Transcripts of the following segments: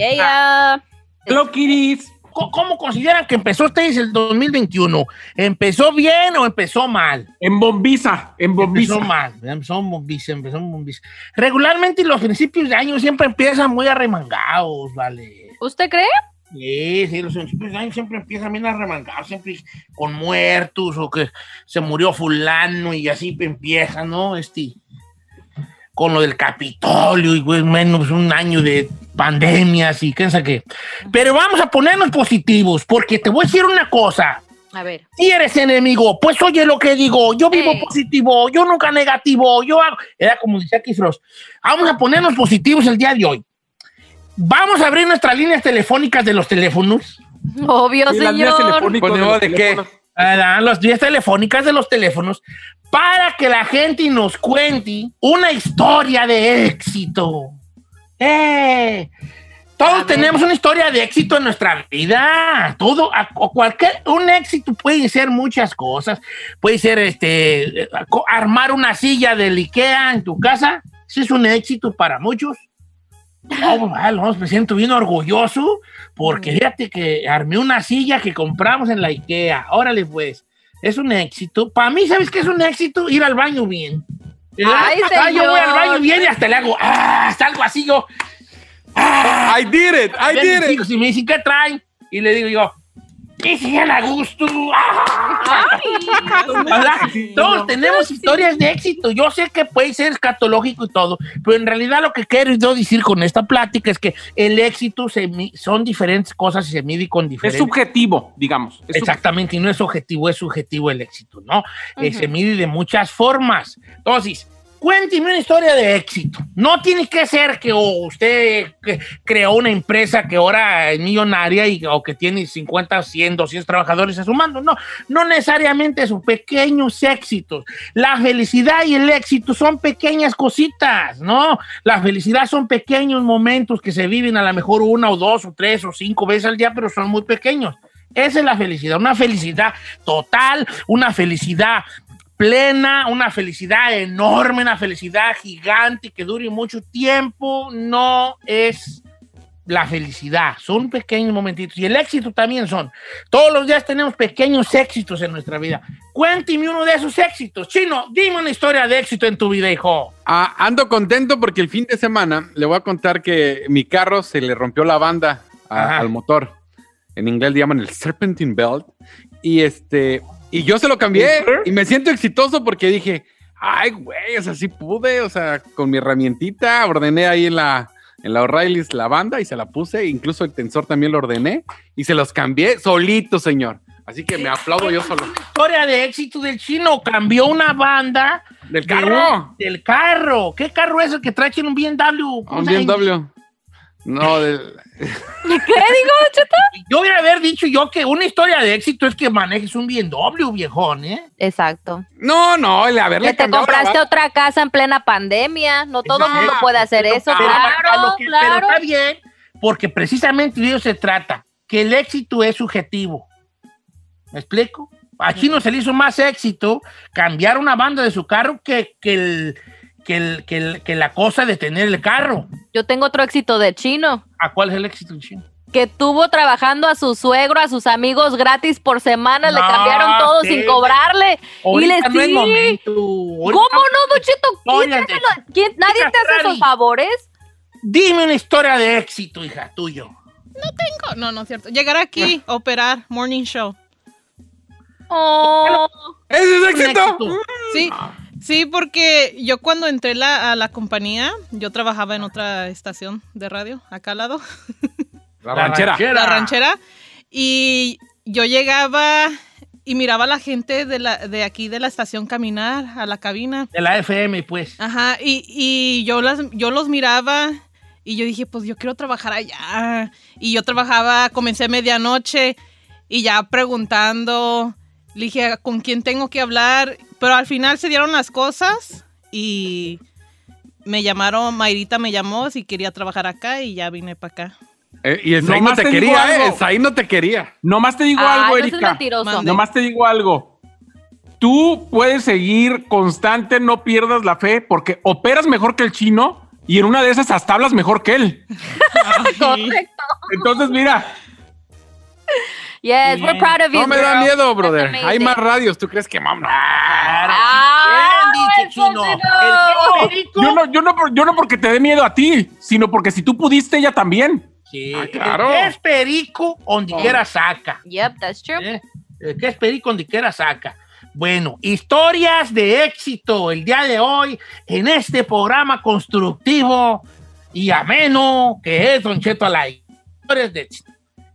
Yeah, Kiris. ¿Cómo- ¿Cómo consideran que empezó ustedes el 2021? ¿Empezó bien o empezó mal? En bombiza, en bombiza. Empezó mal, empezó en bombiza, empezó en bombiza. Regularmente los principios de año siempre empiezan muy arremangados, ¿vale? ¿Usted cree? Sí, sí, los principios de año siempre empiezan bien arremangados, siempre con muertos o que se murió fulano y así empieza, ¿no? Este, con lo del Capitolio y pues, menos un año de pandemias y qué sé qué. Pero vamos a ponernos positivos, porque te voy a decir una cosa. A ver. Si eres enemigo, pues oye lo que digo, yo vivo Eh. positivo, yo nunca negativo, yo hago... Era como decía Keith Frost. Vamos a ponernos positivos el día de hoy. Vamos a abrir nuestras líneas telefónicas de los teléfonos. Obvio, Y las señor. telefónicas Pues, de los ¿de qué? ¿verdad? Las vías telefónicas de los teléfonos para que la gente nos cuente una historia de éxito. ¡Eh! Todos tenemos una historia de éxito en nuestra vida. Todo, a- o cualquier, un éxito puede ser muchas cosas. Puede ser este, armar una silla del IKEA en tu casa. Ese es un éxito para muchos. No, pues, no, me siento bien orgulloso porque fíjate que armé una silla que compramos en la IKEA. Órale, pues, es un éxito. Para mí, ¿sabes qué es un éxito? Ir al baño bien. Ay, Ah, yo voy al señor. baño bien y hasta le hago, ah, salgo así yo. Ah, I did it, I did it. y me dicen, ¿qué traen? Y le digo yo, ¿qué se a gusto? Todos tenemos historias de éxito. Yo sé que puede ser escatológico y todo, pero en realidad lo que quiero yo decir con esta plática es que el éxito se son diferentes cosas y se mide con Es diferentes. subjetivo, digamos. Es Exactamente, y no es objetivo, es subjetivo el éxito, ¿no? Eh, se mide de muchas formas. Entonces, cuénteme una historia de éxito. No tiene que ser que o usted creó una empresa que ahora es millonaria y, o que tiene 50, 100, 200 trabajadores a su mando. No, no necesariamente son pequeños éxitos. La felicidad y el éxito son pequeñas cositas, ¿no? La felicidad son pequeños momentos que se viven a lo mejor una o dos o tres o cinco veces al día, pero son muy pequeños. Esa es la felicidad, una felicidad total, una felicidad plena, una felicidad enorme, una felicidad gigante que dure mucho tiempo, no es la felicidad, son pequeños momentitos. Y el éxito también son. Todos los días tenemos pequeños éxitos en nuestra vida. Cuénteme uno de esos éxitos. Chino, dime una historia de éxito en tu vida, hijo. Ah, ando contento porque el fin de semana le voy a contar que mi carro se le rompió la banda a- al motor. En inglés le llaman el Serpentine Belt. Y este, y yo se lo cambié y me siento exitoso porque dije, ay, güey, o sea, sí pude, o sea, con mi herramientita ordené ahí en la, en la O'Reilly's la banda y se la puse, incluso el tensor también lo ordené y se los cambié solito, señor. Así que me aplaudo yo solo. Historia de éxito del chino. Cambió una banda Del de carro. del carro. ¿Qué carro es el que trae chino? un BMW? ¿Cómo Un? BMW. No, del, ¿Qué digo, Cheto? Yo hubiera haber dicho yo que una historia de éxito es que manejes un BMW, viejón, ¿eh? Exacto. No, no, el haberle Que te la compraste otra casa en plena pandemia. No todo el mundo puede hacer Pero- eso. pero- Claro, lo que- Pero claro. está bien, porque precisamente de eso se trata, que el éxito es subjetivo. ¿Me explico? A Chino se le hizo más éxito cambiar una banda de su carro que, que, el- que, el- que el- que la cosa de tener el carro. Yo tengo otro éxito de chino. ¿A cuál es el éxito del Chino? Que tuvo trabajando a su suegro, a sus amigos gratis por semana, le No, cambiaron todo sí. sin cobrarle. y le no es sí. momento. ¿Cómo no, de- quién- ¿Nadie te hace esos favores? Dime una historia de éxito, hija, tuyo. No, no es cierto. Llegar aquí, operar, morning show. Oh, ¡Ese es Un éxito! éxito. Sí, sí, porque yo cuando entré la- a la compañía, yo trabajaba en otra estación de radio, acá al lado, La ranchera. la ranchera, y yo llegaba y miraba a la gente de, la, de aquí de la estación caminar a la cabina. De la FM, pues. Ajá, y, y yo, las, yo los miraba y yo dije, pues yo quiero trabajar allá. Y yo trabajaba, comencé medianoche y ya preguntando, le dije, ¿con quién tengo que hablar? Pero al final se dieron las cosas y me llamaron, Mayrita me llamó si quería trabajar acá y ya vine para acá. Eh, y el no Nomás te, quería, ¿eh? algo. El no te quería. Nomás te digo Ay, algo, no Erika. Nomás te digo algo. Tú puedes seguir constante, no pierdas la fe, porque operas mejor que el chino y en una de esas hasta hablas mejor que él. Correcto. Entonces, mira, Yes, we're proud of you. No me da miedo, brother. Hay más radios. ¿Tú crees que mamá? Ah, yo no, yo, no, yo no porque te dé miedo a ti, sino porque si tú pudiste, ella también. Sí, Ah, claro. que es perico, donde quiera saca. Yep, that's true. ¿eh? Que es perico, donde quiera saca. Bueno, historias de éxito el día de hoy en este programa constructivo y ameno que es Don Cheto Alay. Historias de éxito.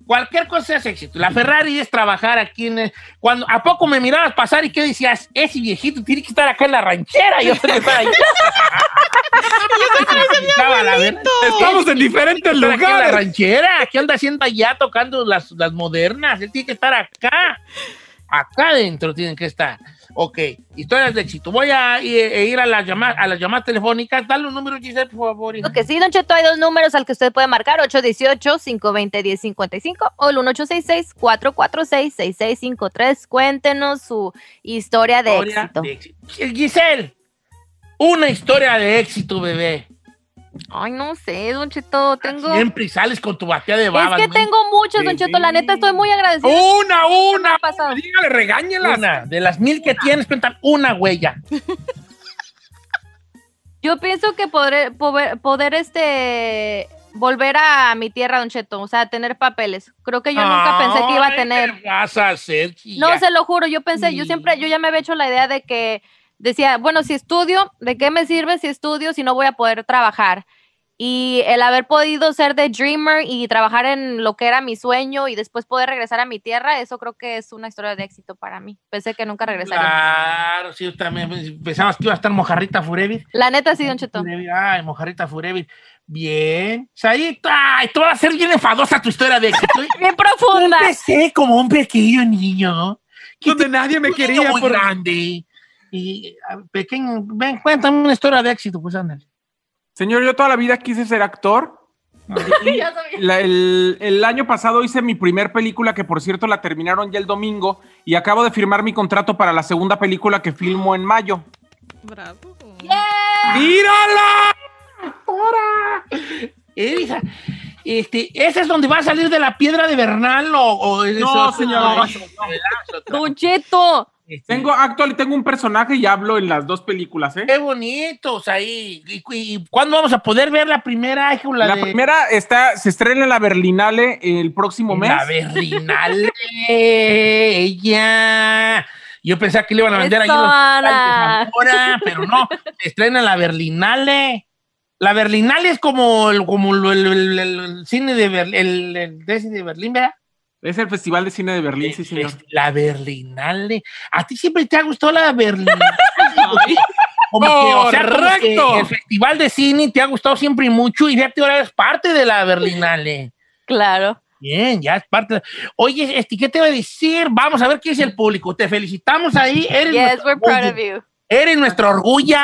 Cualquier cosa es éxito. La Ferrari es trabajar aquí en... el- Cuando, ¿A poco me mirabas pasar y qué decías? Ese viejito tiene que estar acá en la ranchera. Yo tengo que estar ahí. Estaba la verdad. Estamos en diferentes Estar aquí en la lugares. ranchera, ¿qué anda haciendo allá tocando las, las modernas? Él tiene que estar acá. Acá adentro tienen que estar. Ok, historias de éxito. Voy a i- e ir a las llamadas, a las llamadas telefónicas. Dale un número, Giselle, por favor. Lo que sí, Don Cheto, hay dos números al que usted puede marcar, 818-520-1055 o el 1866-446-6653. Cuéntenos su historia de Historia éxito. de éxito. Giselle, una historia de éxito, bebé. Ay, no sé, Don Cheto, tengo... Siempre sales con tu batea de Es babas. que ¿no? tengo muchos, Don Cheto, la neta estoy muy agradecida. Una, una. pasado? Dígale, regáñelas. Una, de las mil que tienes, cuentan una huella. Yo pienso que poder, poder, poder, este volver a mi tierra, Don Cheto, o sea, tener papeles. Creo que yo nunca pensé que iba a tener. ¿qué vas a hacer, No, se lo juro, yo pensé, yo siempre, yo ya me había hecho la idea de que decía, bueno, si estudio, ¿de qué me sirve si estudio si no voy a poder trabajar? Y el haber podido ser de dreamer y trabajar en lo que era mi sueño y después poder regresar a mi tierra, eso creo que es una historia de éxito para mí. Pensé que nunca regresaría. Claro, sí, yo también pensabas que iba a estar Mojarrita Furevir. La neta sí, Don Cheto. Ay, Mojarrita Furevir. Bien. Saíta, ay, tú vas a ser bien enfadosa tu historia de éxito. Bien profunda. Empecé como un pequeño niño. que Donde nadie me un niño quería. muy por- grande. Y ah, pequeño, ven, cuéntame una historia de éxito, pues ándale. Señor, yo toda la vida quise ser actor. Ya sabía. La- el, el año pasado hice mi primer película, que por cierto la terminaron ya el domingo, y acabo de firmar mi contrato para la segunda película que filmo en mayo. Bravo. ¡Mírala! Esa, este, ¿Esa es donde va a salir de la piedra de Bernal o, o es No, señor, No, no. Don Cheto. Este, Tengo, actual, tengo un personaje y hablo en las dos películas, ¿eh? Qué bonitos ahí. ¿Y, y- y cuándo vamos a poder ver la primera? hijo, la de- primera está, se estrena en la Berlinale el próximo mes. La Berlinale. ella. Yo pensaba que le iban a vender ahí los. Zamora, pero no. Estrena la Berlinale. La Berlinale es como el, como el, el- el- el cine de Berlín, el, el de ese de Berlín, ¿verdad? Es el Festival de Cine de Berlín, sí, señor. Es- La Berlinale. ¿A ti siempre te ha gustado la Berlinale? Como que, o sea, como que el Festival de Cine te ha gustado siempre y mucho y fíjate, ahora eres parte de la Berlinale. Claro. Bien, ya es parte. de- Oye, este, ¿qué te voy a decir? Vamos a ver qué dice el público. Te felicitamos ahí. Eres, Yes, we're proud of you. Eres nuestro orgullo.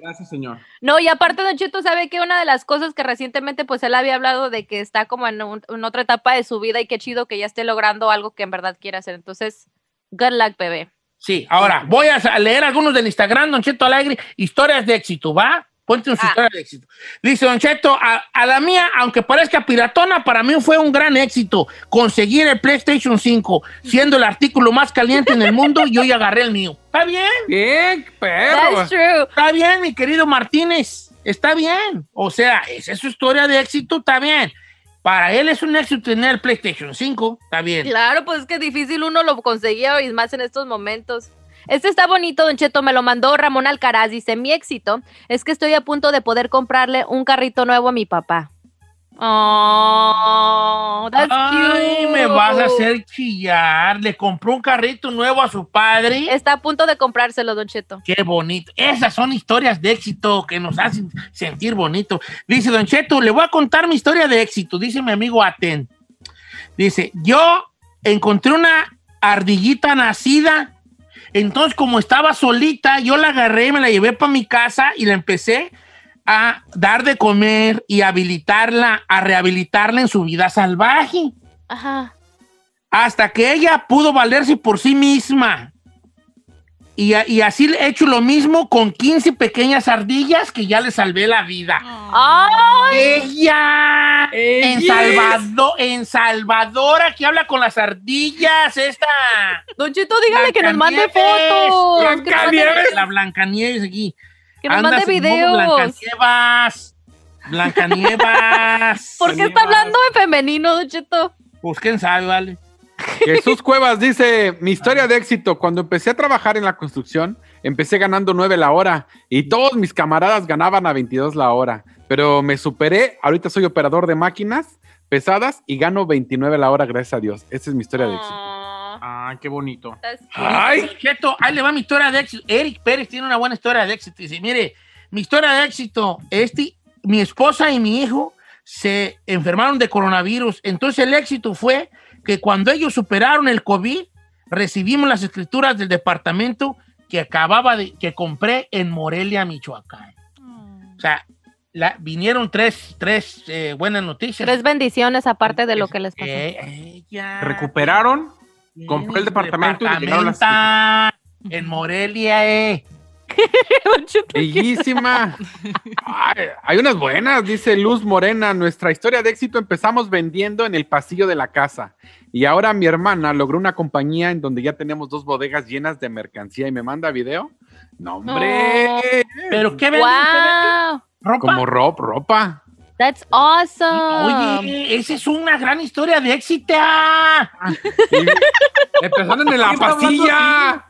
Gracias, señor. No, y aparte, Don Cheto, sabe que una de las cosas que recientemente, pues él había hablado de que está como en, un- en otra etapa de su vida y qué chido que ya esté logrando algo que en verdad quiere hacer. Entonces, good luck, bebé. Sí, ahora voy a leer algunos del Instagram, Don Cheto Alegre, historias de éxito, ¿va? Una Ah. historia de éxito. Dice Don Cheto, a, a la mía, aunque parezca piratona, para mí fue un gran éxito conseguir el PlayStation 5, siendo el artículo más caliente en el mundo, y hoy agarré el mío. ¿Está bien? Bien, true. Está bien, mi querido Martínez. Está bien. O sea, esa es su historia de éxito, está bien. Para él es un éxito tener el PlayStation 5, está bien. Claro, pues es que difícil uno lo conseguía y más en estos momentos. Este está bonito, Don Cheto, me lo mandó Ramón Alcaraz. Dice, mi éxito es que estoy a punto de poder comprarle un carrito nuevo a mi papá. Oh, that's Ay, cute. me vas a hacer chillar. Le compró un carrito nuevo a su padre. Está a punto de comprárselo, Don Cheto. Qué bonito. Esas son historias de éxito que nos hacen sentir bonito. Dice Don Cheto, le voy a contar mi historia de éxito. Dice mi amigo Aten. Dice, yo encontré una ardillita nacida. Entonces, como estaba solita, yo la agarré, me la llevé para mi casa y la empecé a dar de comer y habilitarla, a rehabilitarla en su vida salvaje Ajá. hasta que ella pudo valerse por sí misma. Y, y así he hecho lo mismo con 15 pequeñas ardillas que ya le salvé la vida. ¡Ay! ¡Ella! En Ella Salvador, en Salvadora, que habla con las ardillas, esta. Don Cheto, dígale que nos mande fotos. Blancanieves. La Blancanieves aquí. que nos mande Andas videos. Blancanieves. Blancanieves. ¿Por qué está hablando en femenino, Don Cheto? Pues quién sabe, vale. Jesús Cuevas dice, mi historia de éxito, cuando empecé a trabajar en la construcción, empecé ganando 9 la hora y todos mis camaradas ganaban a 22 la hora, pero me superé, ahorita soy operador de máquinas pesadas y gano 29 la hora, gracias a Dios. Esa es mi historia de éxito. Ah, Ay, qué bonito. Ay, Cheto, ahí le va mi historia de éxito. Eric Pérez tiene una buena historia de éxito. Dice, mire, mi historia de éxito, este, mi esposa y mi hijo se enfermaron de coronavirus. Entonces el éxito fue que cuando ellos superaron el COVID, recibimos las escrituras del departamento que acababa de, que compré en Morelia, Michoacán. O sea, la- vinieron tres, tres eh, buenas noticias. Tres bendiciones aparte de lo que les pasó. Eh, ella- Recuperaron. compré el departamento y llegaron las- en Morelia, eh. Bellísima. Ay, hay unas buenas, dice Luz Morena. Nuestra historia de éxito empezamos vendiendo en el pasillo de la casa. Y ahora mi hermana logró una compañía en donde ya tenemos dos bodegas llenas de mercancía y me manda video. No, hombre. Pero qué. Wow, ropa. Como ropa, ropa. that's awesome. Oye, esa es una gran historia de éxito. Y Empezaron en la ¿Qué está hablando pasilla.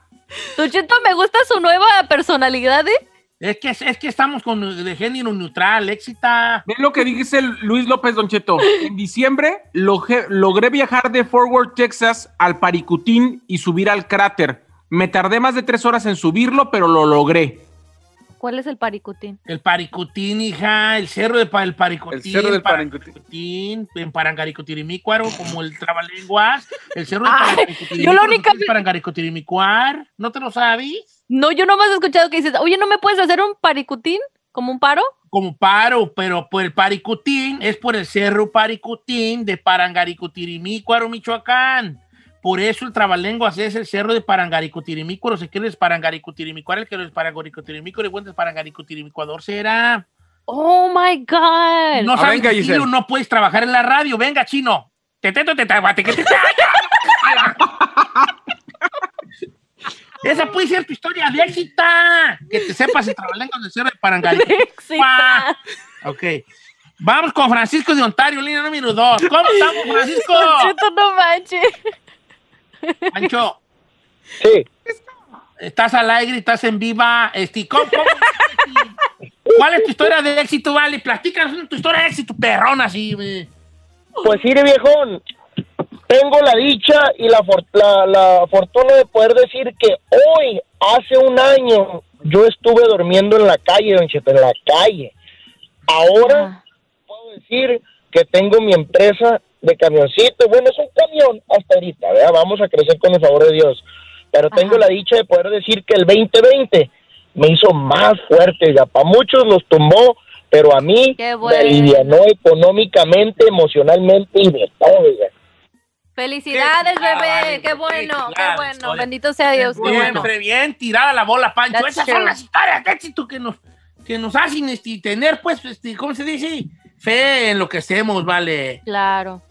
Don Cheto, me gusta su nueva personalidad, ¿eh? Es que, es que estamos con de género neutral, éxito. Ve lo que dice Luis López Don Cheto. En diciembre logré viajar de Fort Worth, Texas al Paricutín y subir al cráter. Me tardé más de tres horas en subirlo, pero lo logré. ¿Cuál es el paricutín? El Paricutín, hija, el cerro de pa- el Paricutín. El cerro del Paricutín. En Parangaricutirimícuaro, como el trabalenguas. El cerro de Ay, Parangaricutirimícuaro. yo vez- Parangaricutirimícuaro. ¿No te lo sabes? No, yo nomás he escuchado que dices, oye, ¿no me puedes hacer un paricutín? ¿Como un paro? como paro, pero por el Paricutín es por el Cerro Paricutín de Parangaricutirimícuaro, Michoacán. Por eso el trabalenguas es el cerro de Parangaricutirimícuaro. Se quiere es Parangaricutirimícuaro, el que no es Parangaricutirimícuaro, y bueno, es Parangaricutirimícuador será. Oh my God. No sabes venga, Giselle. no puedes trabajar en la radio. Venga, chino. Te teto, te tabate, que te Esa puede ser tu historia de éxito. Que te sepas el trabalenguas del cerro de Parangaricutirimícuaro. Éxita. Ok. Vamos con Francisco de Ontario, línea número dos. ¿Cómo estamos, Francisco? No manches. Pancho, Sí, estás al aire, estás en viva. Este, ¿cómo- cómo- ¿Cuál es tu historia de éxito, vale? Platícanos tu historia de éxito, perrón, así. pues mire viejón, tengo la dicha y la, for- la, la fortuna de poder decir que hoy, hace un año, yo estuve durmiendo en la calle, don Cheto, en la calle. Ahora Ah. puedo decir que tengo mi empresa de camioncito. Bueno, es un camión hasta ahorita, ¿verdad? Vamos a crecer con el favor de Dios. Pero tengo la dicha de poder decir que el 2020 me hizo más fuerte, ya. Para muchos los tumbó, pero a mí me alivianó económicamente, emocionalmente y de todo, ya. Felicidades, Qué bebé. Qué bueno, qué bueno. Bendito sea Dios, qué Bien, bueno. bien, tirada la bola, Pancho. That's Esas true. son las historias de éxito que nos, que nos hacen este, tener, pues, este, ¿cómo se dice? Fe en lo que hacemos, vale. Claro.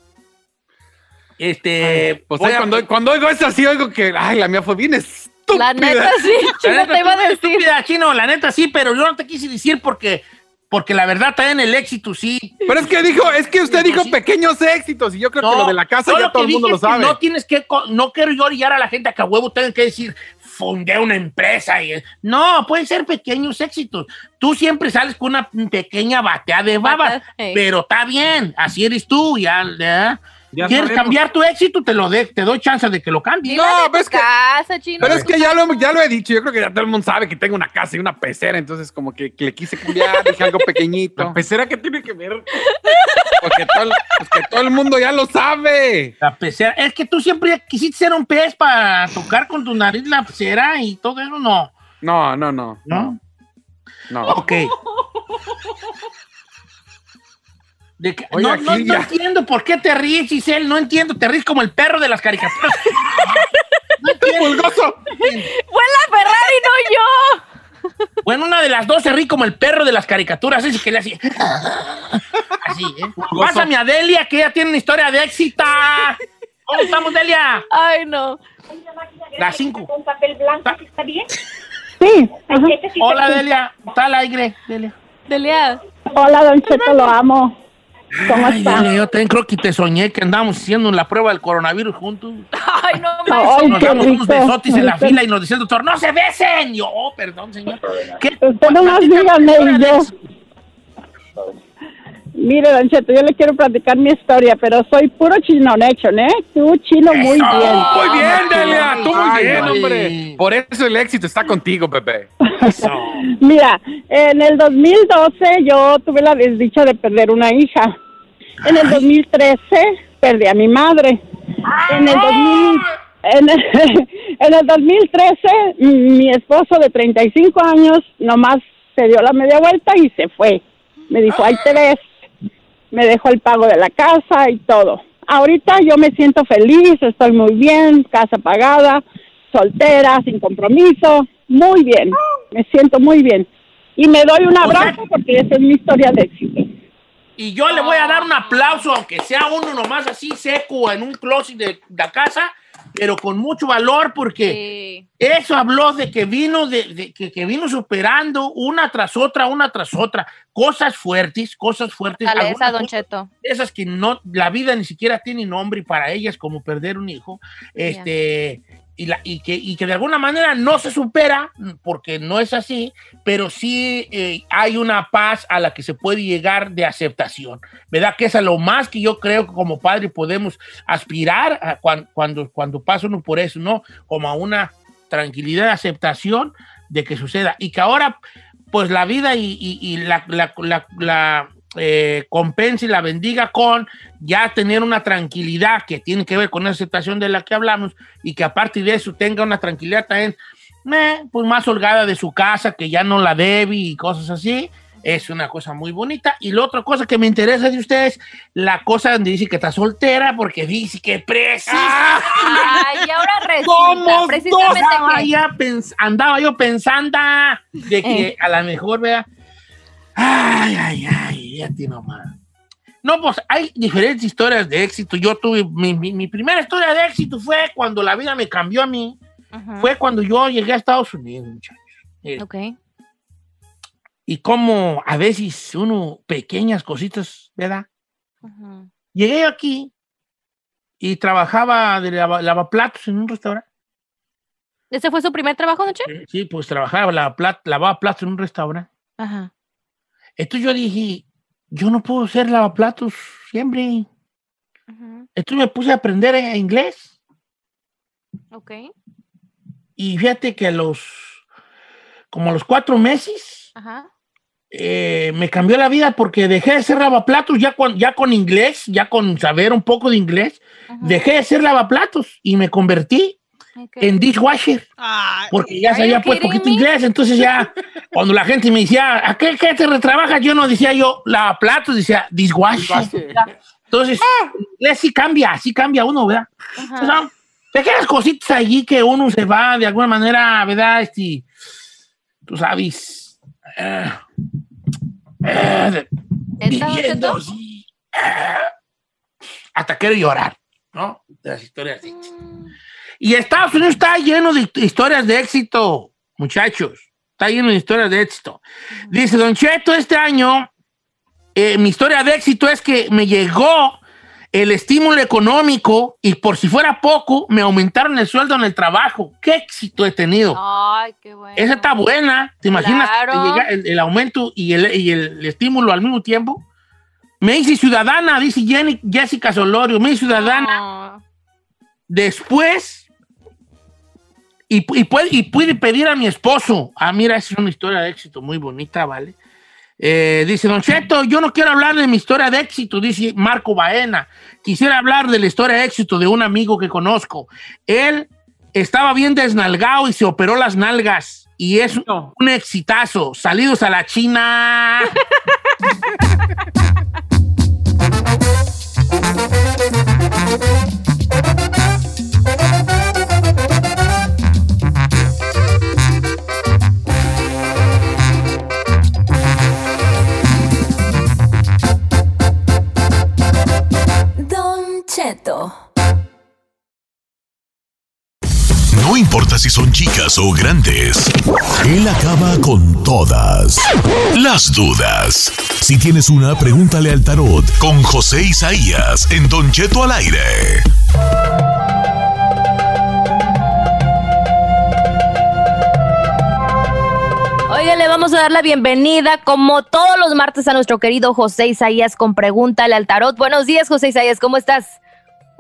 Este. Pues voy ahí a- cuando, cuando oigo eso así, oigo que, ay, la mía fue bien estúpida. La neta, sí, La chino, neta, te iba a decir. estúpida, chino, la neta sí, pero yo no te quise decir porque, porque la verdad también el éxito sí. Pero es que dijo, es que usted dijo pequeños éxitos y yo creo que lo de la casa ya todo el mundo lo sabe. No tienes que, no quiero yo orillar a la gente a que a huevo tengan que decir, fundé una empresa. Y, no, pueden ser pequeños éxitos. Tú siempre sales con una pequeña batea de babas, pero está bien, así eres tú, ya, ya. Ya ¿Quieres sabemos. cambiar tu éxito? Te lo de, te doy chance de que lo cambies. No, de tu ves que- casa, chino. Pero es que ya lo, ya lo he dicho, yo creo que ya todo el mundo sabe que tengo una casa y una pecera, entonces como que, que le quise cambiar, dije algo pequeñito, La pecera que tiene que ver. porque todo, el- pues que todo el mundo ya lo sabe. La pecera. Es que tú siempre quisiste ser un pez para tocar con tu nariz la pecera y todo eso, no. No, no, no, ¿No? no. Ok. De que- Oye, no, aquí no- entiendo por qué te ríes, Giselle. No entiendo. Te ríes como el perro de las caricaturas. No entiendo. Pulgoso. Fue la Ferrari, no yo. Bueno, una de las dos se ríe como el perro de las caricaturas, ese que le hacía. Así, ¿eh? Pásame a Delia, que ella tiene una historia de éxito. ¿Cómo estamos, Delia? Ay, no. Las cinco. Con papel blanco, ¿sí ¿está bien? Sí. Este Hola, Delia. Está al aire, Delia. Delia. Hola, Don Cheto, lo amo. ¿Cómo Ay, está? Yo también creo que te soñé que andábamos haciendo la prueba del coronavirus juntos. Ay, no, Ay, Nos damos unos rico. besotis en la fila y nos decía el doctor, ¡no se besen! Yo, oh, perdón, señor. Dígame Mire, Don Cheto, yo le quiero platicar mi historia, pero soy puro chino nation, ¿eh? Tú chino muy bien. Muy bien, Delia, tú muy bien, hombre. Por eso el éxito está contigo, Pepe. Mira, en el 2012 yo tuve la desdicha de perder una hija. En el 2013 perdí a mi madre. En el 2000, en el, en el 2013 mi esposo de 35 años nomás se dio la media vuelta y se fue. Me dijo, ahí te ves. Me dejó el pago de la casa y todo. Ahorita yo me siento feliz, estoy muy bien, casa pagada, soltera, sin compromiso, muy bien, me siento muy bien. Y me doy un abrazo porque esa es mi historia de éxito. Y yo le voy a dar un aplauso, aunque sea uno nomás así seco en un closet de la casa, pero con mucho valor porque Sí. eso habló de que vino de, de- que, que vino superando una tras otra, una tras otra, cosas fuertes, cosas fuertes. Fortaleza, Don Cheto. esas que no, la vida ni siquiera tiene nombre para ellas como perder un hijo, este, y, la, y, que, y que de alguna manera no se supera, porque no es así, pero sí eh, hay una paz a la que se puede llegar de aceptación, ¿verdad? Que es a lo más que yo creo que como padre podemos aspirar a cuan- cuando, cuando, pasa uno por eso, ¿no? Como a una tranquilidad de aceptación de que suceda y que ahora pues la vida y, y- la- la- la, eh, compense y la bendiga con ya tener una tranquilidad que tiene que ver con esa aceptación de la que hablamos y que aparte de eso tenga una tranquilidad también eh, pues más holgada de su casa, que ya no la debe y cosas así. Es una cosa muy bonita. Y la otra cosa que me interesa de ustedes, la cosa donde dice que está soltera, porque dice que precisa. Ay, y ahora resulta, Somos precisamente. Andaba, que... ya pens- andaba yo pensando de que Eh. a lo mejor, vea. Ay, ay, ay, ya ti nomás. No, pues hay diferentes historias de éxito. Yo tuve, mi, mi- mi primera historia de éxito fue cuando la vida me cambió a mí. Fue cuando yo llegué a Estados Unidos, muchachos. Eh, Ok. Y como a veces uno, pequeñas cositas, ¿verdad? Llegué aquí y trabajaba de lava- lavaplatos en un restaurante. ¿Ese fue su primer trabajo, Don Cheto? Sí, pues trabajaba, lavaba plat- lavaba platos en un restaurante. Ajá. Entonces yo dije, yo no puedo ser lavaplatos siempre. Ujú. Entonces me puse a aprender eh, inglés. Ok. Y fíjate que a los, como a los cuatro meses, Ajá. eh, me cambió la vida porque dejé de ser lavaplatos ya con, ya con inglés, ya con saber un poco de inglés. Ajá. Dejé de ser lavaplatos y me convertí Ok. en dishwasher. Ay, Porque ya sabía pues poquito me? inglés, entonces ya cuando la gente me decía, ¿a qué, qué te retrabajas? Yo no decía yo lavaplatos, decía dishwasher. Entonces, inglés sí cambia, sí cambia uno, ¿verdad? O sea, pequeñas cositas allí que uno se va de alguna manera, ¿verdad? Este, tú sabes, eh, eh, de- ¿Neta, Don viviendo eh, hasta quiero llorar, ¿no? De las historias éxito. Y Estados Unidos está lleno de historias de éxito, muchachos. Está lleno de historias de éxito. Dice Don Cheto, este año, eh, mi historia de éxito es que me llegó el estímulo económico y por si fuera poco, me aumentaron el sueldo en el trabajo. ¿Qué éxito he tenido? Ay, qué bueno. Esa está buena. ¿Te imaginas que Claro. el, el aumento y el, y el estímulo al mismo tiempo? Me hice ciudadana, dice Jenny- Jessica Solorio. Me hice ciudadana. Después, y, y puede, y pude pedir a mi esposo. Ah, mira, esa es una historia de éxito muy bonita, ¿vale? Eh, dice, Don Cheto, yo no quiero hablar de mi historia de éxito, dice Marco Baena. Quisiera hablar de la historia de éxito de un amigo que conozco. Él estaba bien desnalgado y se operó las nalgas. Y es No. un exitazo. Salidos a la China. No importa si son chicas o grandes, él acaba con todas las dudas. Si tienes una, pregúntale al tarot con José Isaías en Don Cheto al aire. Oiga, le vamos a dar la bienvenida como todos los martes a nuestro querido José Isaías con Pregúntale al Tarot. Buenos días, José Isaías, ¿cómo estás?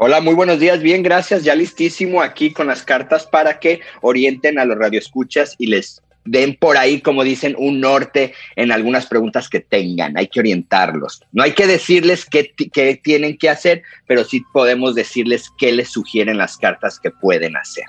Hola, muy buenos días. Bien, gracias. Ya listísimo aquí con las cartas para que orienten a los radioescuchas y les den por ahí, como dicen, un norte en algunas preguntas que tengan. Hay que orientarlos. No hay que decirles qué, ti- qué tienen que hacer, pero sí podemos decirles qué les sugieren las cartas que pueden hacer.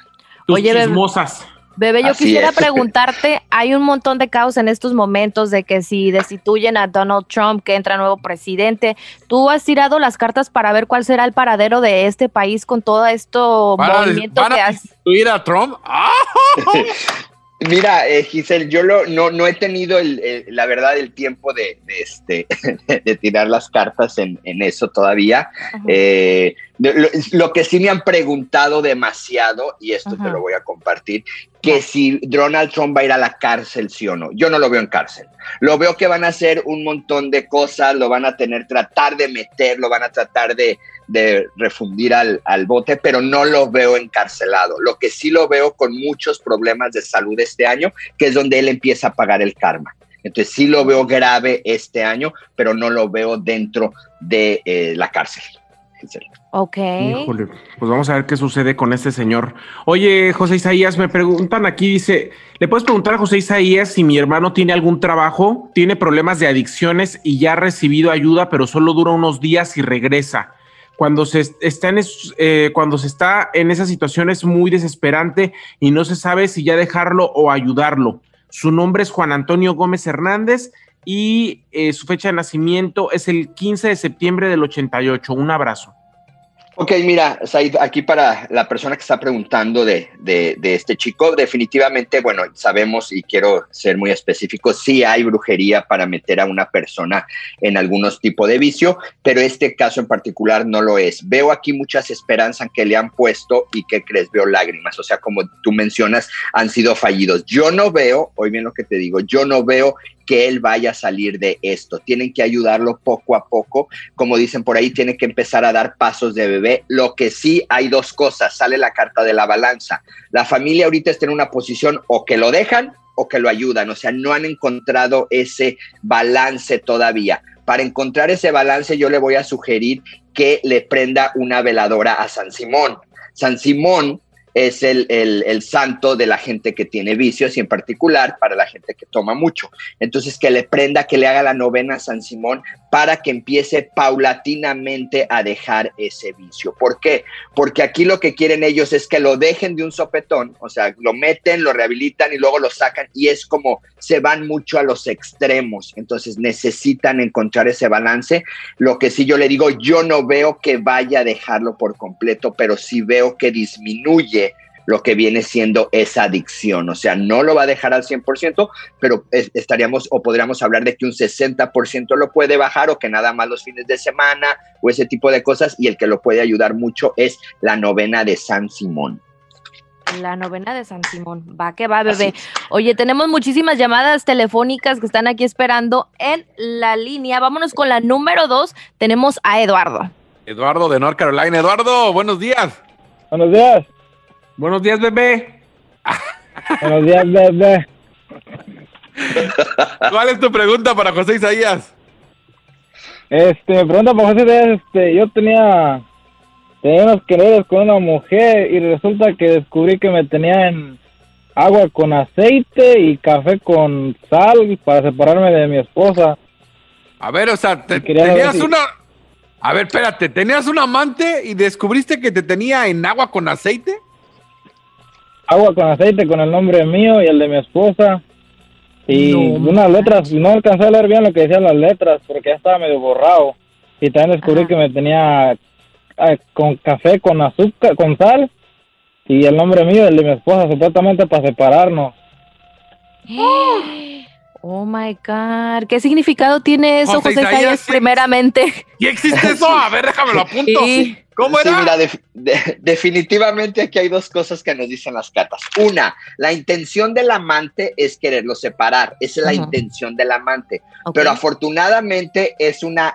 Tus Oye, bebé. chismosas. Bebé, yo Así quisiera es. preguntarte, hay un montón de caos en estos momentos de que si destituyen a Donald Trump, que entra nuevo presidente, ¿tú has tirado las cartas para ver cuál será el paradero de este país con todo esto ¿Van a, movimiento van que a has... a Trump? ¡Ah! Mira, eh, Giselle, yo lo, no, no he tenido el, el- la verdad el tiempo de, de, este, de tirar las cartas en, en eso todavía. Eh, lo, lo que sí me han preguntado demasiado, y esto Ajá. te lo voy a compartir, que si Donald Trump va a ir a la cárcel, sí o no. Yo no lo veo en cárcel. Lo veo que van a hacer un montón de cosas, lo van a tener, tratar de meter, lo van a tratar de, de refundir al, al bote, pero no lo veo encarcelado. Lo que sí lo veo con muchos problemas de salud este año, que es donde él empieza a pagar el karma. Entonces sí lo veo grave este año, pero no lo veo dentro de eh, la cárcel. Ok. Híjole, pues vamos a ver qué sucede con este señor. Oye, José Isaías, me preguntan aquí, dice, ¿le puedes preguntar a José Isaías si mi hermano tiene algún trabajo, tiene problemas de adicciones y ya ha recibido ayuda, pero solo dura unos días y regresa? Cuando se est- está en eh, cuando se está en esa situación es muy desesperante y no se sabe si ya dejarlo o ayudarlo. Su nombre es Juan Antonio Gómez Hernández y eh, su fecha de nacimiento es el 15 de septiembre del 88. Un abrazo. Ok, mira, Said, aquí para la persona que está preguntando de, de- de este chico, definitivamente, bueno, sabemos y quiero ser muy específico, sí hay brujería para meter a una persona en algunos tipos de vicio, pero este caso en particular no lo es. Veo aquí muchas esperanzas que le han puesto y que crees, veo lágrimas, o sea, como tú mencionas, han sido fallidos. Yo no veo, hoy bien lo que te digo, yo no veo que él vaya a salir de esto. Tienen que ayudarlo poco a poco. Como dicen por ahí, tiene que empezar a dar pasos de bebé. Lo que sí hay dos cosas. Sale la carta de la balanza. La familia ahorita está en una posición o que lo dejan o que lo ayudan. O sea, no han encontrado ese balance todavía. Para encontrar ese balance, yo le voy a sugerir que le prenda una veladora a San Simón. San Simón es el, el, santo de la gente que tiene vicios y en particular para la gente que toma mucho. Entonces, que le prenda, que le haga la novena a San Simón para que empiece paulatinamente a dejar ese vicio. ¿Por qué? Porque aquí lo que quieren ellos es que lo dejen de un sopetón, o sea, lo meten, lo rehabilitan y luego lo sacan y es como se van mucho a los extremos. Entonces necesitan encontrar ese balance. Lo que sí yo le digo, yo no veo que vaya a dejarlo por completo, pero sí veo que disminuye lo que viene siendo esa adicción. O sea, no lo va a dejar al 100%, pero es- estaríamos o podríamos hablar de que un 60% lo puede bajar o que nada más los fines de semana o ese tipo de cosas y el que lo puede ayudar mucho es la novena de San Simón. La novena de San Simón. Va que va, bebé. Oye, tenemos muchísimas llamadas telefónicas que están aquí esperando en la línea. Vámonos con la número dos. Tenemos a Eduardo. Eduardo de North Carolina. Eduardo, buenos días. Buenos días. Buenos días, bebé. Buenos días, bebé. ¿Cuál es tu pregunta para José Isaías? Este, me pregunta por José, de, este, yo tenía, tenía unos quereres con una mujer y resulta que descubrí que me tenían agua con aceite y café con sal para separarme de mi esposa. A ver, o sea, te- tenías si- una... A ver, espérate, ¿tenías un amante y descubriste que te tenía en agua con aceite? Agua con aceite con el nombre mío y el de mi esposa. Y No unas letras, no alcancé a leer bien lo que decían las letras porque ya estaba medio borrado. Y también descubrí Ajá. que me tenía ah, con café con azúcar, con sal. Y el nombre mío el de mi esposa, supuestamente para separarnos. Oh my God. ¿Qué significado tiene eso, José José Isaías, Isaías, sí. primeramente? ¿Y existe eso? A ver, déjame lo apunto. Sí. ¿Cómo Sí, era? mira, def- de- definitivamente aquí hay dos cosas que nos dicen las cartas. Una, la intención del amante es quererlo separar. Esa es la intención del amante. Pero afortunadamente es una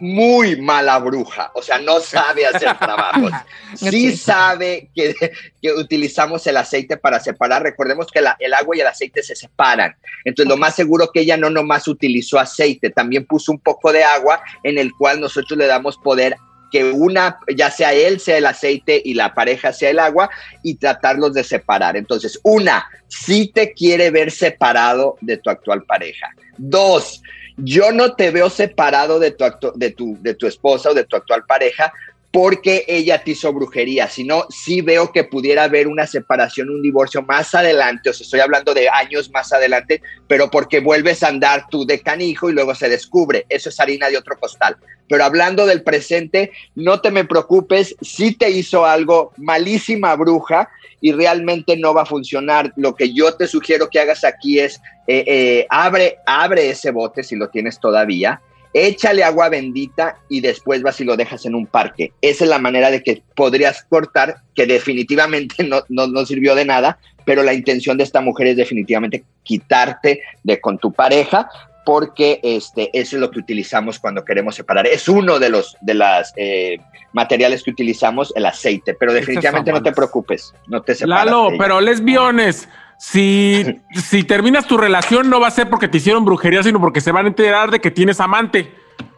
muy mala bruja. O sea, no sabe hacer trabajos. Sí sabe que, que utilizamos el aceite para separar. Recordemos que la- el agua y el aceite se separan. Entonces, lo más seguro que ella no nomás utilizó aceite, también puso un poco de agua en el cual nosotros le damos poder que una, ya sea él, sea el aceite y la pareja sea el agua y tratarlos de separar. Entonces, una, si te quiere ver separado de tu actual pareja. Dos, yo no te veo separado de tu, de tu, de tu esposa o de tu actual pareja porque ella te hizo brujería, sino sí veo que pudiera haber una separación, un divorcio más adelante, o sea, estoy hablando de años más adelante, pero porque vuelves a andar tú de canijo y luego se descubre, eso es harina de otro costal. Pero hablando del presente, no te me preocupes, si te hizo algo malísima bruja y realmente no va a funcionar. Lo que yo te sugiero que hagas aquí es eh, eh, abre, abre ese bote si lo tienes todavía, échale agua bendita y después vas y lo dejas en un parque. Esa es la manera de que podrías cortar, que definitivamente no, no, no sirvió de nada, pero la intención de esta mujer es definitivamente quitarte de con tu pareja porque este, eso es lo que utilizamos cuando queremos separar. Es uno de los de las, eh, materiales que utilizamos, el aceite, pero definitivamente no te preocupes, no te separas. Lalo, pero lesbiones, si, si terminas tu relación no va a ser porque te hicieron brujería, sino porque se van a enterar de que tienes amante.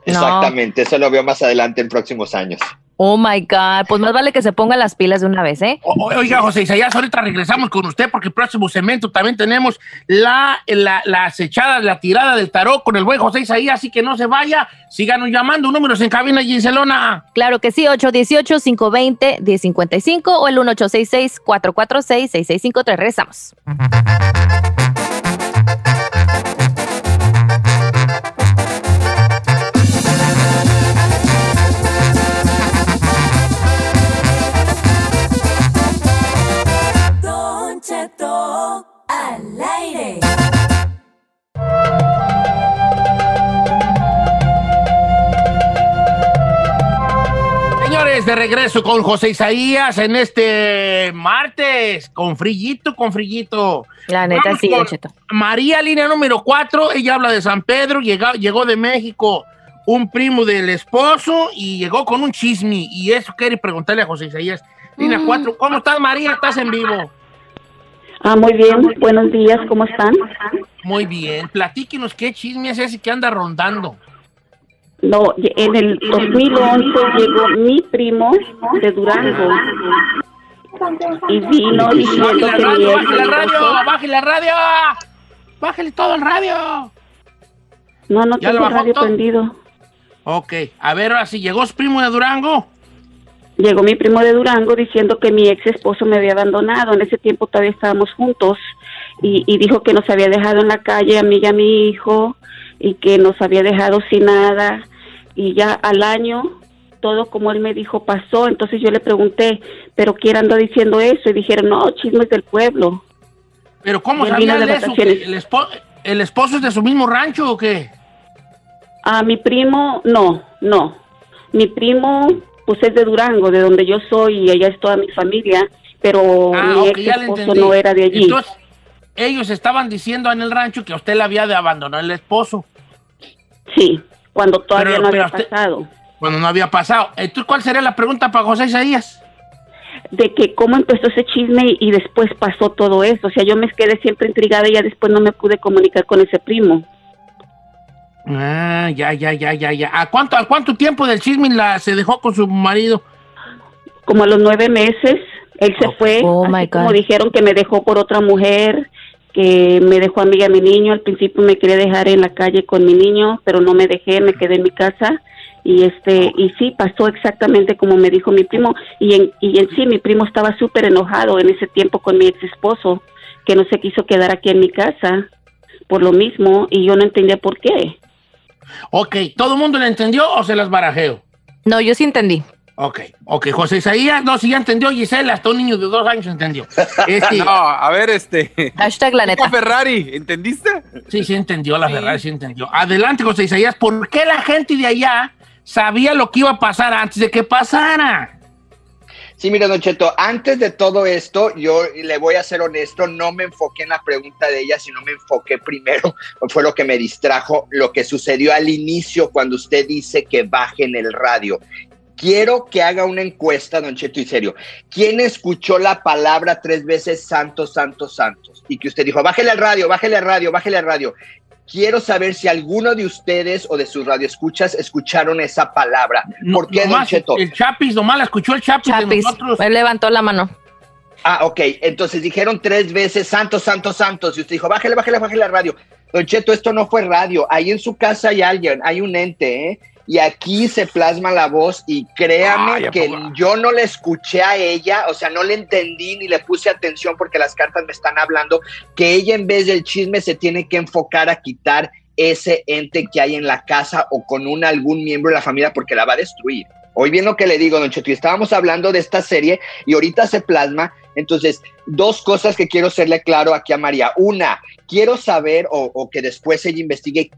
Exactamente, eso lo veo más adelante en próximos años. Oh my God. Pues más vale que se pongan las pilas de una vez, ¿eh? O- Oiga, José Isaías, ahorita regresamos con usted porque el próximo segmento también tenemos la, la, la acechada, la tirada del tarot con el buen José Isaías, así que no se vaya, síganos llamando, números en cabina Gincelona. Claro que sí, 818-520-1055 o el 1866-446-6653. Regresamos. Señores, de regreso con José Isaías en este martes, con frillito, con frillito. La neta Vamos sí, con Cheto. María, línea número 4, ella habla de San Pedro, llegó, llegó de México un primo del esposo y llegó con un chisme. Y eso quiere preguntarle a José Isaías. Línea Mm. 4, ¿cómo estás María? ¿Estás en vivo? Ah, muy bien. Buenos días, ¿cómo están? Muy bien. Platíquenos qué chisme es ese que anda rondando. No, en el 2011 llegó mi primo de Durango y vino diciendo que la radio, bájale la radio, bájale la radio. Bájale todo el radio. No, no ¿Ya le tengo radio todo? prendido. Ok, a ver, ahora sí, llegó su primo de Durango. Llegó mi primo de Durango diciendo que mi ex esposo me había abandonado. En ese tiempo todavía estábamos juntos y, y dijo que nos había dejado en la calle a mí y a mi hijo y que nos había dejado sin nada. Y ya al año todo como él me dijo pasó. Entonces yo le pregunté, ¿pero quién anda diciendo eso? Y dijeron, no, chismes del pueblo. Pero ¿cómo Y él vino sabía de eso? vacaciones. ¿Que ¿El, espo- ¿El esposo es de su mismo rancho o qué? A mi primo, no, no. Mi primo, pues es de Durango, de donde yo soy y allá es toda mi familia, pero Ah, mi ok, ex esposo no era de allí. Entonces, ellos estaban diciendo en el rancho que a usted le había de abandonar el esposo. Sí, cuando todavía Pero- no pero había usted- pasado. Cuando no había pasado. Entonces, ¿cuál sería la pregunta para José Isaías? De que cómo empezó ese chisme y, y después pasó todo eso. O sea, yo me quedé siempre intrigada y ya después no me pude comunicar con ese primo. Ah, ya, ya, ya, ya, ya. ¿A cuánto, a cuánto tiempo del chisme la, se dejó con su marido? Como a los nueve meses, él se fue. Oh, así my God. como dijeron que me dejó por otra mujer, que me dejó a mí y a mi niño. Al principio me quería dejar en la calle con mi niño, pero no me dejé, me quedé en mi casa. Y este y sí, pasó exactamente como me dijo mi primo. Y en, y en sí, mi primo estaba súper enojado en ese tiempo con mi ex esposo, que no se quiso quedar aquí en mi casa por lo mismo. Y yo no entendía por qué. Ok, ¿todo el mundo le entendió o se las barajeo? No, yo sí entendí. Ok, ok, José Isaías, no, si ya entendió Gisela, hasta un niño de dos años entendió. Este, No, a ver, este. Hashtag la neta. Ferrari, ¿entendiste? Sí, sí entendió, la verdad, sí entendió. Adelante, José Isaías, ¿por qué la gente de allá sabía lo que iba a pasar antes de que pasara. Sí, mira, Don Cheto, antes de todo esto, yo le voy a ser honesto, no me enfoqué en la pregunta de ella, sino me enfoqué primero, fue lo que me distrajo, lo que sucedió al inicio cuando usted dice que bajen el radio. Quiero que haga una encuesta, Don Cheto, y serio. ¿Quién escuchó la palabra tres veces santos, santos, santos? Y que usted dijo, bájele al radio, bájele al radio, bájele al radio. Quiero saber si alguno de ustedes o de sus radioescuchas escucharon esa palabra. ¿Por qué, Don Nomás Cheto? El Chapis, nomás la escuchó el Chapis, de Chapis, nosotros. él levantó la mano. Ah, ok. Entonces dijeron tres veces santos, santos, santos. Y usted dijo, bájale, bájale, bájale la radio. Don Cheto, esto no fue radio. Ahí en su casa hay alguien, hay un ente, ¿eh? Y aquí se plasma la voz y créame Ay, ¿a que yo no le escuché a ella, o sea, no le entendí ni le puse atención porque las cartas me están hablando, que ella en vez del chisme se tiene que enfocar a quitar ese ente que hay en la casa o con un algún miembro de la familia porque la va a destruir. Hoy bien lo que le digo, don Cheto, y estábamos hablando de esta serie y ahorita se plasma. Entonces, dos cosas que quiero hacerle claro aquí a María. Una, quiero saber o, o que después ella investigue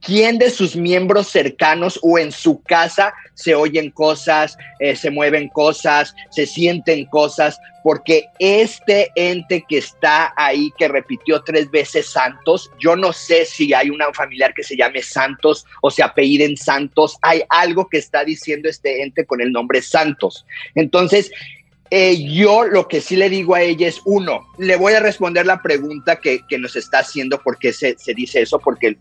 quién de sus miembros cercanos o en su casa se oyen cosas, eh, se mueven cosas, se sienten cosas, porque este ente que está ahí, que repitió tres veces Santos, yo no sé si hay una familiar que se llame Santos o se apelliden Santos, hay algo que está diciendo este ente con el nombre Santos. Entonces, eh, yo lo que sí le digo a ella es, uno, le voy a responder la pregunta que, nos está haciendo, porque se, se dice eso, porque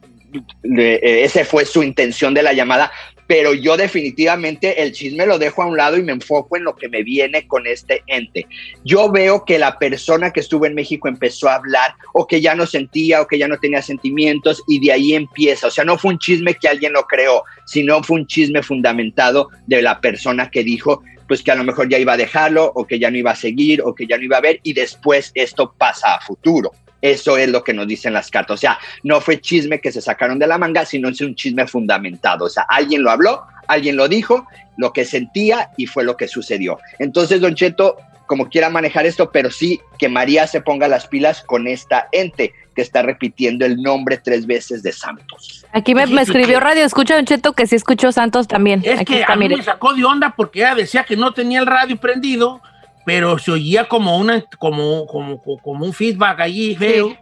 le- eh, ese fue su intención de la llamada, pero yo definitivamente el chisme lo dejo a un lado y me enfoco en lo que me viene con este ente. Yo veo que la persona que estuvo en México empezó a hablar o que ya no sentía o que ya no tenía sentimientos y de ahí empieza. O sea, no fue un chisme que alguien lo creó, sino fue un chisme fundamentado de la persona que dijo pues que a lo mejor ya iba a dejarlo o que ya no iba a seguir o que ya no iba a ver y después esto pasa a futuro. Eso es lo que nos dicen las cartas. O sea, no fue chisme que se sacaron de la manga, sino es un chisme fundamentado. O sea, alguien lo habló, alguien lo dijo, lo que sentía y fue lo que sucedió. Entonces, Don Cheto, como quiera manejar esto, pero sí que María se ponga las pilas con esta ente que está repitiendo el nombre tres veces de Santos. Aquí me, me escribió Radio Escucha Don Cheto que sí escuchó Santos también. Es Aquí que está, a mí mire. me sacó de onda porque ella decía que no tenía el radio prendido, pero se oía como una como como, como un feedback allí feo.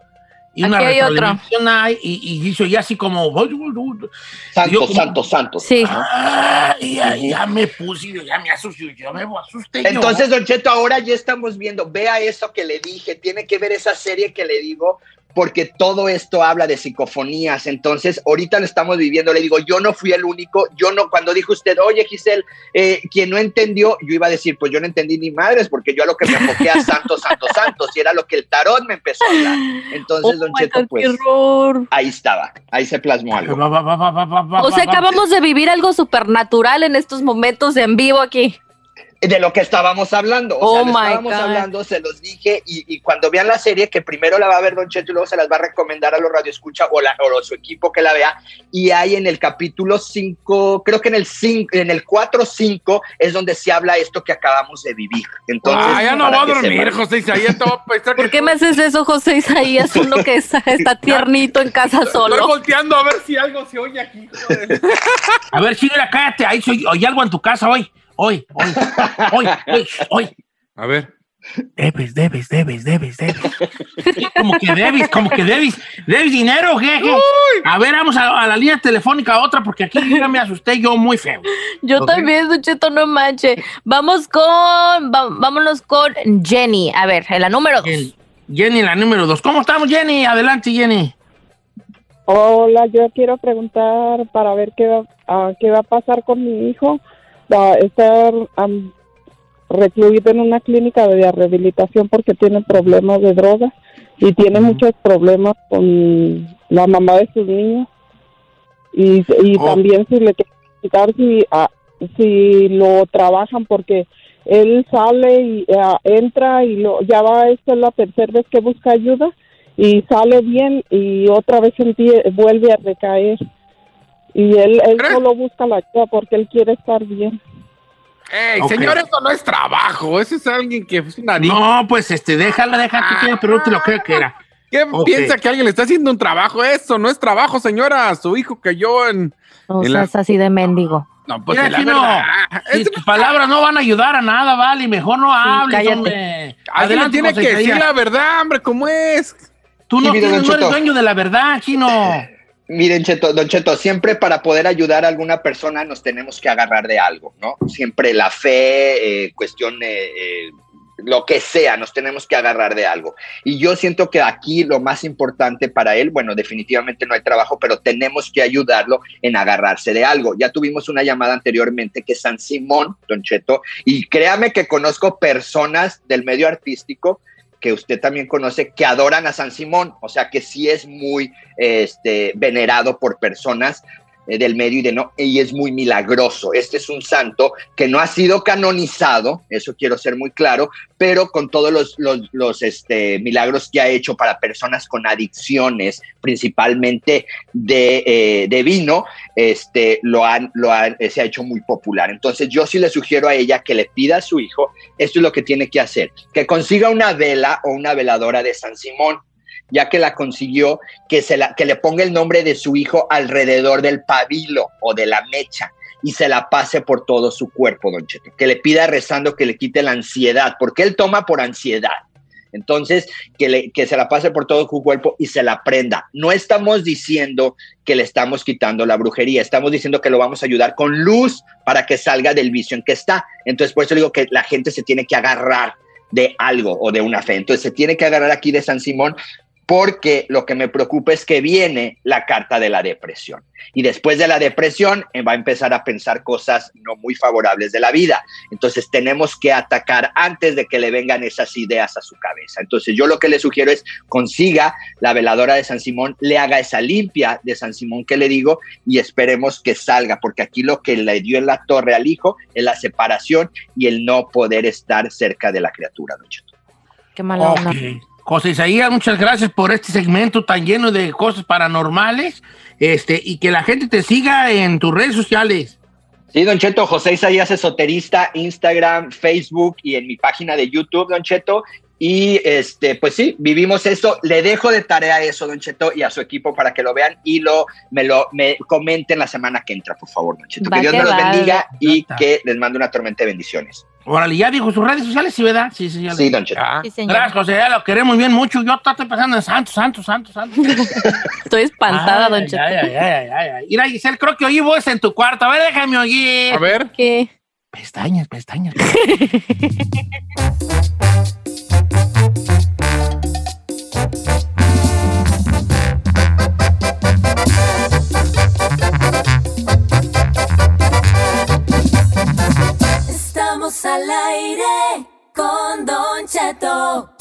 Y una Aquí hay otro. retroalimentación ahí, y, y se oía así como... Santos, Yo como- Santos, Santos. Sí. Ay, ya, ya me puse, ya me asusté, ya me asusté. yo. Entonces, Don Cheto, ahora ya estamos viendo, vea eso que le dije, tiene que ver esa serie que le digo, porque todo esto habla de psicofonías. Entonces, ahorita lo estamos viviendo. Le digo, yo no fui el único, yo no, cuando dijo usted, oye, Giselle, eh, quien no entendió, yo iba a decir, pues yo no entendí ni madres, porque yo a lo que me enfoqué a Santos, Santos, Santos, y era lo que el tarot me empezó a hablar. Entonces, Oh Don Cheto, pues ahí estaba, ahí se plasmó algo. O sea, acabamos de vivir algo supernatural en estos momentos en vivo aquí. De lo que estábamos hablando. O Oh sea, lo my estábamos God. hablando, se los dije, y, y cuando vean la serie, que primero la va a ver Don Cheto y luego se las va a recomendar a los radioescucha o, la, o su equipo que la vea. Y hay en el capítulo 5, creo que en el 5, en el 4-5 es donde se habla esto que acabamos de vivir. Entonces, ah, ya no voy a dormir. José Isaías. ¿Por qué me haces eso, José Isaías? Uno que está, está tiernito en casa Estoy solo. volteando a ver si algo se oye aquí. joder. A ver, Chiguera, cállate, ahí soy, oye algo en tu casa hoy, hoy, hoy, hoy, hoy, hoy. A ver. Debes, debes, debes, debes, debes. Como que debes, como que debes, debes dinero, jeje. A ver, vamos a, a la línea telefónica otra, porque aquí ya me asusté yo muy feo. Yo también, Don Cheto, no manche. Vamos con, va- vámonos con Jenny. A ver, en la número dos. Jenny, Jenny, la número dos. ¿Cómo estamos, Jenny? Adelante, Jenny. Hola, yo quiero preguntar para ver qué va, ah, qué va a pasar con mi hijo. A estar am, recluido en una clínica de rehabilitación porque tiene problemas de drogas y tiene muchos problemas con la mamá de sus niños. Y, y Oh. también si le preguntar si, ah, si lo trabajan porque él sale y ah, entra y lo, ya va, esta es la tercera vez que busca ayuda y sale bien y otra vez empie- vuelve a recaer. Y él, él ¿Crees? solo busca la ayuda porque él quiere estar bien. Ey, Ok. señor, eso no es trabajo. Eso es alguien que es una niña. No, pues este, déjala, déjala que tiene, pero te lo creo que era. ¿Qué Ok. piensa que alguien le está haciendo un trabajo? Eso no es trabajo, señora. Su hijo cayó en. No En la- seas así de mendigo. No, pues Mira, la Chino, si tus palabras no van a ayudar a nada, vale. Mejor no hables, cállate. hombre. Le tiene José que decir la verdad, hombre, ¿cómo es? Tú no, Sí, tienes, no eres dueño de la verdad, Chino. Miren, Cheto, Don Cheto, siempre para poder ayudar a alguna persona nos tenemos que agarrar de algo, ¿no? Siempre la fe, eh, cuestión, eh, eh, lo que sea, nos tenemos que agarrar de algo. Y yo siento que aquí lo más importante para él, bueno, definitivamente no hay trabajo, pero tenemos que ayudarlo en agarrarse de algo. Ya tuvimos una llamada anteriormente que San Simón, Don Cheto, y créame que conozco personas del medio artístico que usted también conoce, que adoran a San Simón, o sea que sí es muy este, venerado por personas del medio y de no, y es muy milagroso. Este es un santo que no ha sido canonizado, eso quiero ser muy claro, pero con todos los, los, los, este, milagros que ha hecho para personas con adicciones, principalmente de, eh, de vino, este, lo han, lo han, eh, se ha hecho muy popular. Entonces yo sí le sugiero a ella que le pida a su hijo, esto es lo que tiene que hacer, que consiga una vela o una veladora de San Simón, ya que la consiguió, que, se la, que le ponga el nombre de su hijo alrededor del pabilo o de la mecha y se la pase por todo su cuerpo, don Cheto. Que le pida rezando que le quite la ansiedad, porque él toma por ansiedad. Entonces, que, le, que se la pase por todo su cuerpo y se la prenda. No estamos diciendo que le estamos quitando la brujería, estamos diciendo que lo vamos a ayudar con luz para que salga del vicio en que está. Entonces, por eso digo que la gente se tiene que agarrar de algo o de una fe. Entonces, se tiene que agarrar aquí de San Simón porque lo que me preocupa es que viene la carta de la depresión. Y después de la depresión eh, va a empezar a pensar cosas no muy favorables de la vida. Entonces tenemos que atacar antes de que le vengan esas ideas a su cabeza. Entonces yo lo que le sugiero es consiga la veladora de San Simón, le haga esa limpia de San Simón que le digo y esperemos que salga, porque aquí lo que le dio en la torre al hijo es la separación y el no poder estar cerca de la criatura, don. Qué mala onda. José Isaías, muchas gracias por este segmento tan lleno de cosas paranormales. Este, y que la gente te siga en tus redes sociales. Sí, Don Cheto, José Isaías Esoterista, Instagram, Facebook y en mi página de YouTube, Don Cheto. Y este, pues sí, vivimos eso. Le dejo de tarea eso, Don Cheto, y a su equipo para que lo vean y lo me lo me comenten la semana que entra, por favor, Don Cheto. Va Que Dios que me los bendiga y Nota. que les mande una tormenta de bendiciones. Órale, ya dijo sus redes sociales, ¿sí, verdad? Sí, sí, Sí, Don Cheto. Ah, Sí, señor. Gracias, José, ya lo queremos bien mucho. Yo estoy pensando en Santos, Santos, Santos, Santos. Estoy espantada, Ay, don Cheto. ay, ay, ay, ay, ay. Mira, Giselle, creo que oí voz en tu cuarto. A ver, déjame oír. a ver. ¿Qué? Pestañas, pestañas. Estamos al aire con Don Cheto.